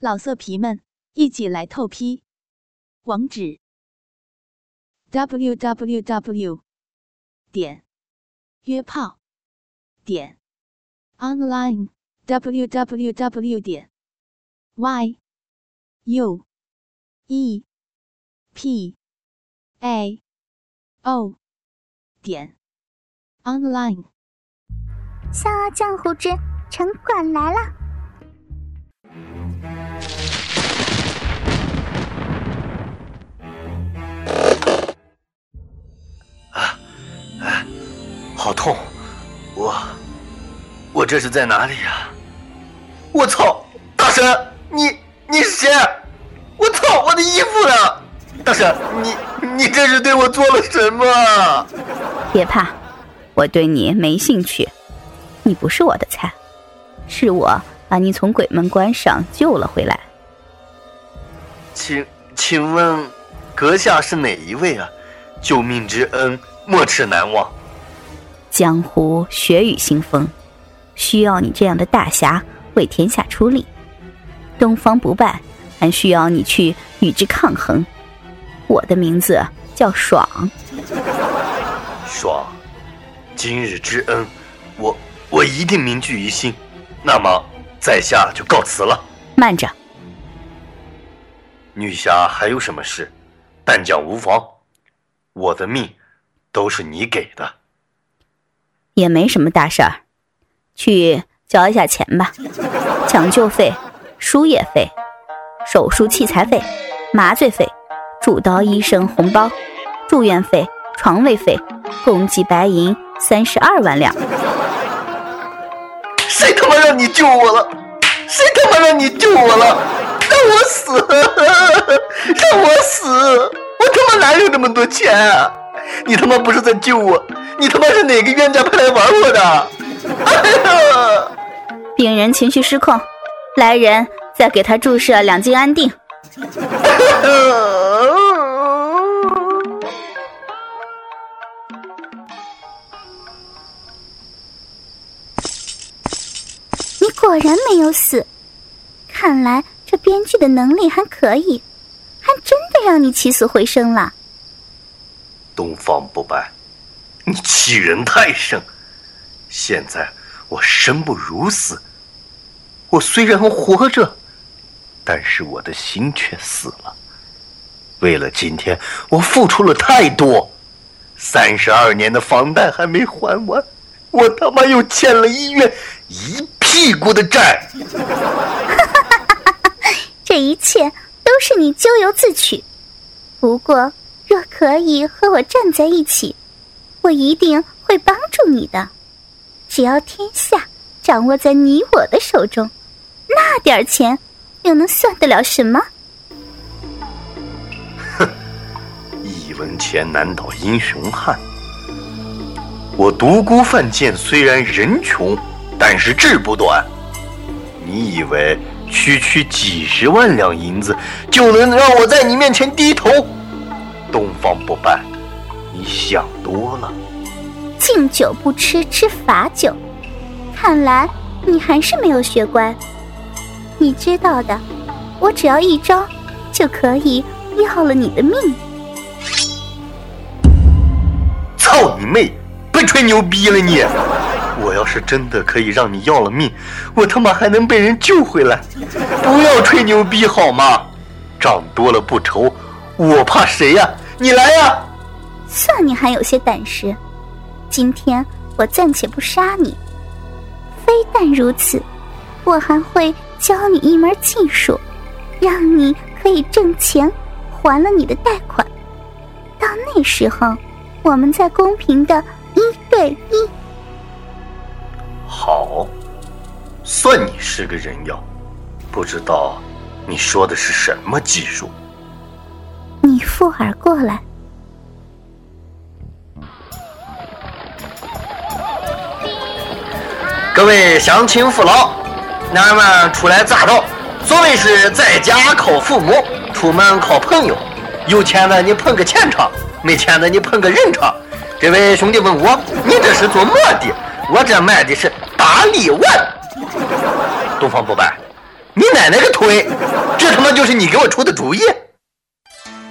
老色皮们，一起来透批！网址：w w w 点约炮点 online w w w 点 y u e p a o 点 online。《笑傲江湖之城管来了》。好痛！我我这是在哪里呀、我操！大神，你你是谁？我操！我的衣服呢？大神，你你这是对我做了什么？别怕，我对你没兴趣，你不是我的菜，是我把你从鬼门关上救了回来。请请问，阁下是哪一位啊？救命之恩，没齿难忘。江湖血雨腥风，需要你这样的大侠为天下出力。东方不败还需要你去与之抗衡。我的名字叫爽。爽，今日之恩，我我一定铭记于心。那么，在下就告辞了。慢着，女侠还有什么事？但讲无妨。我的命都是你给的。也没什么大事儿，去交一下钱吧。抢救费、输液费、手术器材费、麻醉费、主刀医生红包、住院费、床位费，共计白银三十二万两。谁他妈让你救我了？谁他妈让你救我了？让我死！让我死！我他妈哪有那么多钱啊？你他妈不是在救我，你他妈是哪个冤家派来玩我的？哎呀！病人情绪失控，来人，再给他注射两剂安定。你果然没有死，看来这编剧的能力还可以，还真的让你起死回生了。东方不败，你欺人太甚！现在我生不如死，我虽然活着，但是我的心却死了。为了今天，我付出了太多，三十二年的房贷还没还完，我他妈又欠了医院一屁股的债。这一切都是你咎由自取。不过，若可以和我站在一起，我一定会帮助你的。只要天下掌握在你我的手中，那点钱又能算得了什么？哼一文钱难倒英雄汉。我独孤犯贱虽然人穷，但是志不短。你以为区区几十万两银子就能让我在你面前低头？东方不败，你想多了。敬酒不吃吃罚酒，看来你还是没有学乖。你知道的，我只要一招就可以要了你的命。操你妹！别吹牛逼了你！我要是真的可以让你要了命，我他妈还能被人救回来！不要吹牛逼好吗？账多了不愁，我怕谁呀？你来呀！算你还有些胆识。今天我暂且不杀你，非但如此，我还会教你一门技术，让你可以挣钱还了你的贷款。到那时候，我们再公平的一对一。好，算你是个人妖，不知道你说的是什么技术？你附耳过来。各位乡亲父老，俺们初来乍到，所谓是在家靠父母，出门靠朋友。有钱的你捧个钱场，没钱的你捧个人场。这位兄弟问我，你这是做么的？我这卖的是大力丸。东方不败，你奶奶个腿！这他妈就是你给我出的主意？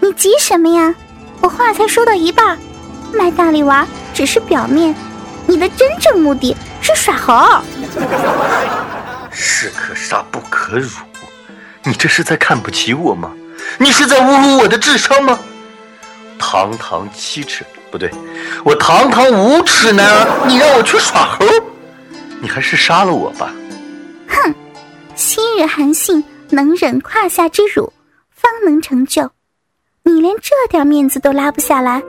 你急什么呀？我话才说到一半，卖大力丸只是表面，你的真正目的是耍猴。士可杀不可辱，你这是在看不起我吗？你是在侮辱我的智商吗？堂堂七尺不对，我堂堂五尺男儿，你让我去耍猴？你还是杀了我吧！哼，昔日韩信能忍胯下之辱，方能成就。你连这点面子都拉不下来，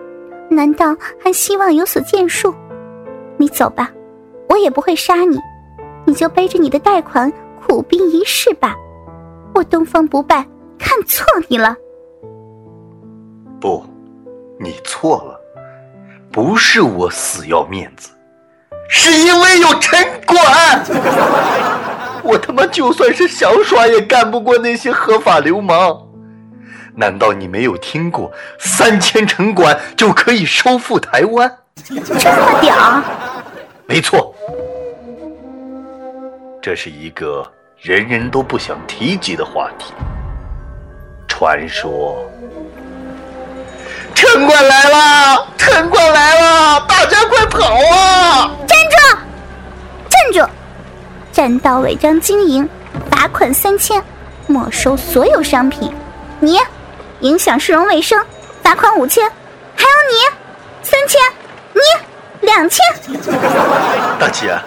难道还希望有所建树？你走吧，我也不会杀你，你就背着你的贷款苦逼一世吧。我东方不败看错你了。不，你错了，不是我死要面子，是因为有城管。我他妈就算是想耍，也干不过那些合法流氓。难道你没有听过三千城管就可以收复台湾？这么屌？没错，这是一个人人都不想提及的话题。传说，城管来了！城管来了！大家快跑啊！站住！站住！占道违章经营，罚款三千，没收所有商品。你。影响市容卫生，罚款五千，还有你，三千，你两千。大姐，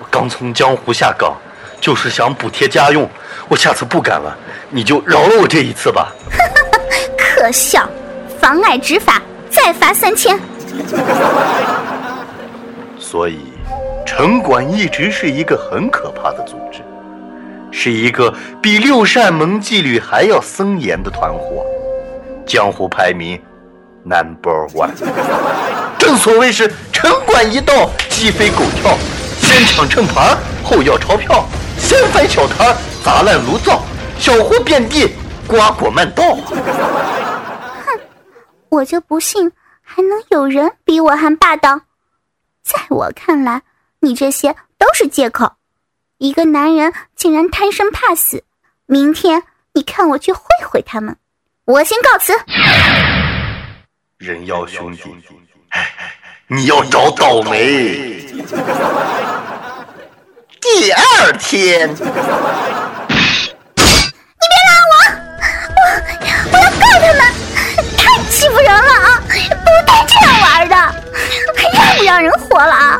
我刚从江湖下岗，就是想补贴家用，我下次不敢了，你就饶了我这一次吧。可笑，妨碍执法，再罚三千。所以，城管一直是一个很可怕的组织，是一个比六扇门纪律还要森严的团伙。江湖排名 number one，正所谓是城管一到，鸡飞狗跳，先抢秤盘，后要钞票，先翻小摊，砸烂炉灶，小货遍地，瓜果漫道。哼，我就不信还能有人比我还霸道。在我看来，你这些都是借口。一个男人竟然贪生怕死，明天你看我去会会他们。我先告辞。人妖兄弟，你要找倒霉。第二天，你别拉我，我我要告他们，太欺负人了啊！不带这样玩的，还让不让人活了啊？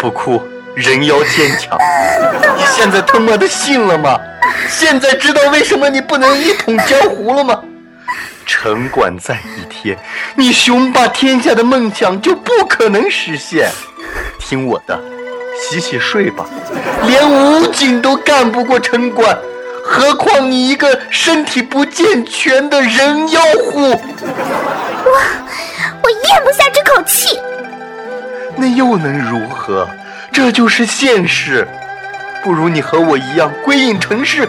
不哭，人妖坚强。你现在他妈的信了吗？现在知道为什么你不能一统江湖了吗？城管在一天，你雄霸天下的梦想就不可能实现。听我的，洗洗睡吧。连武警都干不过城管，何况你一个身体不健全的人妖虎？我我咽不下这口气。那又能如何？这就是现实。不如你和我一样归隐尘世，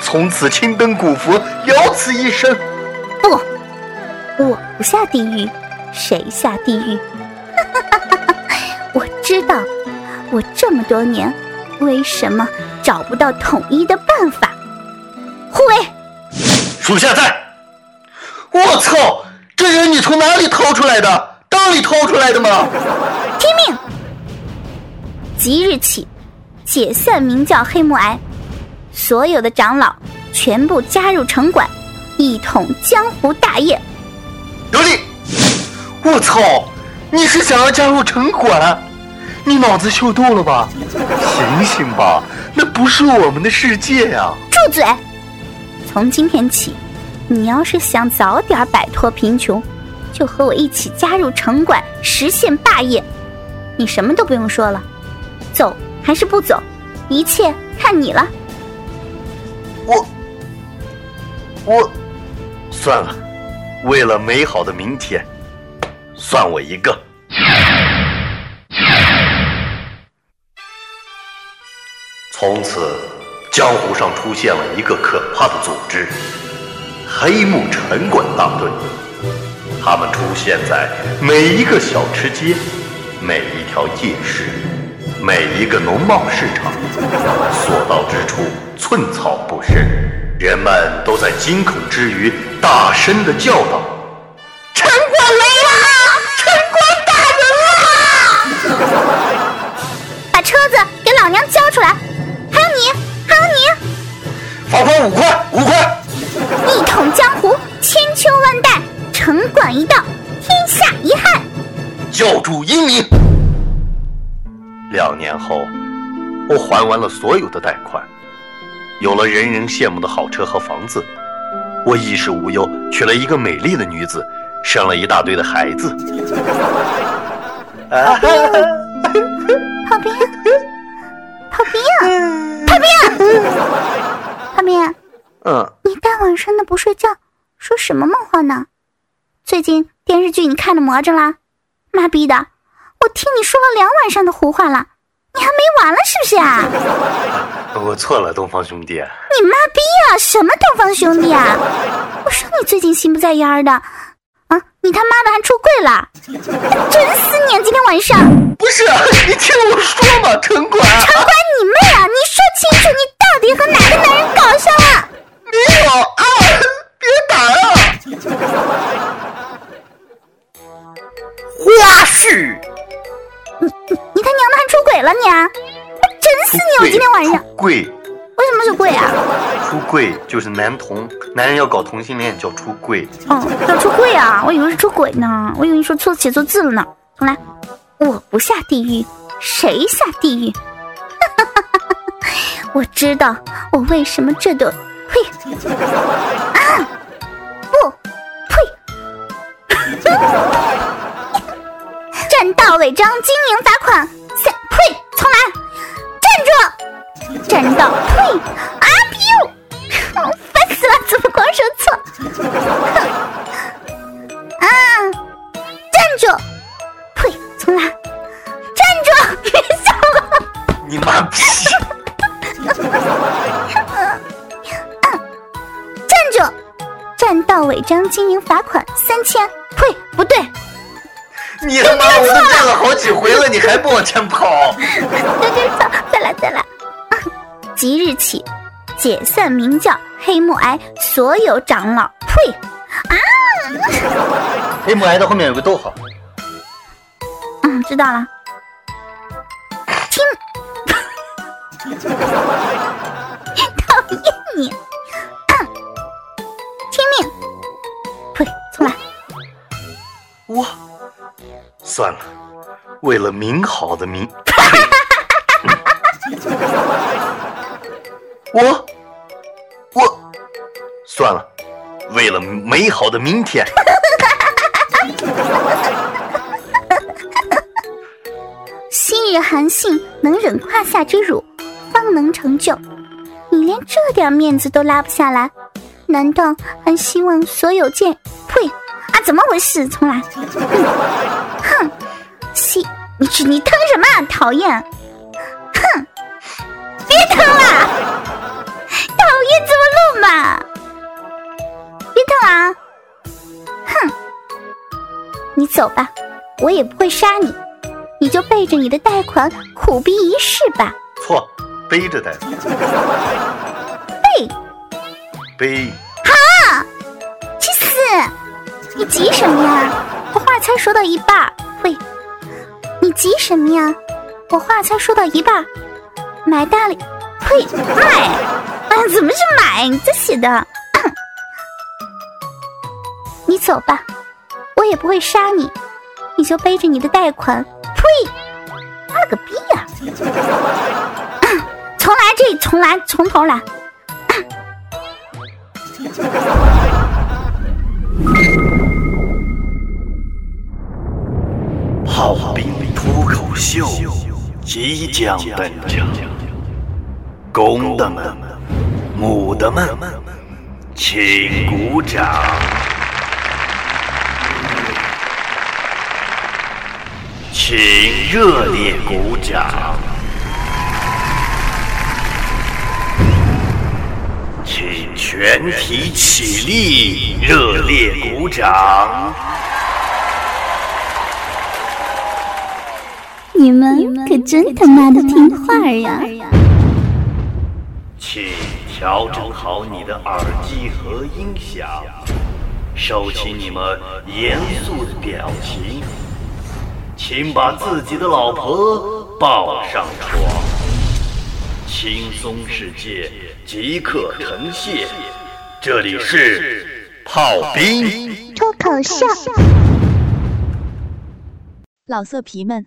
从此青灯古佛，了此一生。不，我不下地狱，谁下地狱？我知道，我这么多年为什么找不到统一的办法。护卫，属下在。我操，这人你从哪里掏出来的？裆里掏出来的吗？听命！即日起，解散明教黑木崖，所有的长老全部加入城管。一统江湖大业，有理！我操，你是想要加入城管？你脑子秀逗了吧？醒醒吧，那不是我们的世界呀！住嘴！从今天起，你要是想早点摆脱贫穷，就和我一起加入城管，实现霸业。你什么都不用说了，走还是不走，一切看你了。我，我。算了，为了美好的明天，算我一个。从此，江湖上出现了一个可怕的组织——黑木城管大队。他们出现在每一个小吃街、每一条街市、每一个农贸市场，所到之处寸草不生。人们都在惊恐之余，大声的叫道：“城管来了！城管打人了！把车子给老娘交出来！还有你，还有你！罚款五块，五块！一统江湖，千秋万代。”城管一到，天下一汉。教主英明。两年后，我还完了所有的贷款，有了人人羡慕的好车和房子。我衣食无忧，娶了一个美丽的女子，生了一大堆的孩子。炮兵，炮兵，炮兵，炮兵，炮兵。嗯。你大晚上的不睡觉，说什么梦话呢？最近电视剧你看着魔怔啦？妈逼的，我听你说了两晚上的胡话了，你还没完了是不是啊？我错了，东方兄弟。你妈逼啊！什么东方兄弟啊？我说你最近心不在焉的，啊，你他妈的还出柜了？真死你！今天晚上不是 你听我说嘛，城管。城管你妹啊！你说清楚，你到底和我今天晚上跪，为什么是跪啊？出柜就是男同，男人要搞同性恋叫出柜。哦，要出柜啊！我以为是出轨呢，我以为你说错写错字了呢。重来，我不下地狱，谁下地狱？我知道我为什么这都呸啊不呸。占道违章，经营罚款三。呸！重来，站住！占道，呸！啊呦，烦死了！怎么光说错？啊！站住！呸！重来，站住！别笑了！你妈逼！站住！占道违章，经营罚款三千。呸！不对。你他妈我都站了好几回了，你还不往前跑？对对错，再来再来。即日起，解散明教黑木崖所有长老。呸！啊！黑木崖的后面有个逗号。嗯，知道了。听，算了，为了明好的明，我我算了，为了美好的明天。昔日韩信能忍胯下之辱，方能成就。你连这点面子都拉不下来，难道还希望所有剑？呸！啊，怎么回事？重来。哼，西，你去，你疼什么？讨厌！哼，别疼了，讨厌，怎么录嘛？别疼啊！哼，你走吧，我也不会杀你，你就背着你的贷款苦逼一世吧。错，背着贷款。背。背。好，去死！你急什么呀？我话才说到一半。喂，你急什么呀？我话才说到一半，买大礼，呸，买，啊，怎么是买？你这写的，你走吧，我也不会杀你，你就背着你的贷款，呸，妈了个逼呀！重来，这重来，从头来。即将登场，公的们、母的们，请鼓掌。请热烈鼓掌，请全体起立，热烈鼓掌。你们可真他妈的听话呀！请调整好你的耳机和音响，收起你们严肃的表情。请把自己的老婆抱上床，轻松世界即刻呈现。这里是炮兵脱口秀，老色皮们